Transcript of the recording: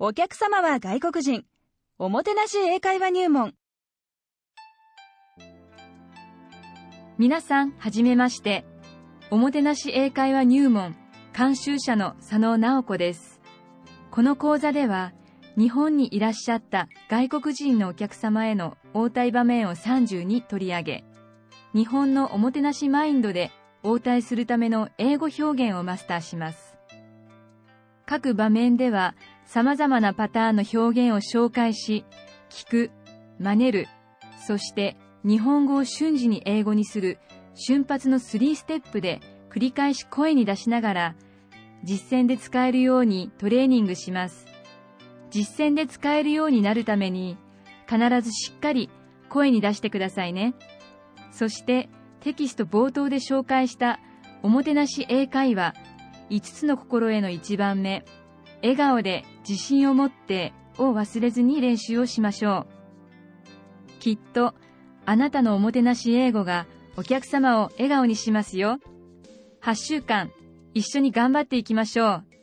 お客様は外国人。おもてなし英会話入門。皆さん、はじめまして。おもてなし英会話入門監修者の佐野直子です。この講座では、日本にいらっしゃった外国人のお客様への応対場面を32取り上げ、日本のおもてなしマインドで応対するための英語表現をマスターします。各場面では様々なパターンの表現を紹介し、聞く、真似る、そして日本語を瞬時に英語にする瞬発の3ステップで繰り返し声に出しながら実践で使えるようにトレーニングします。実践で使えるようになるために必ずしっかり声に出してくださいね。そしてテキスト冒頭で紹介したおもてなし英会話5つの心への1番目笑顔で自信を持ってを忘れずに練習をしましょう。きっとあなたのおもてなし英語がお客様を笑顔にしますよ。8週間一緒に頑張っていきましょう。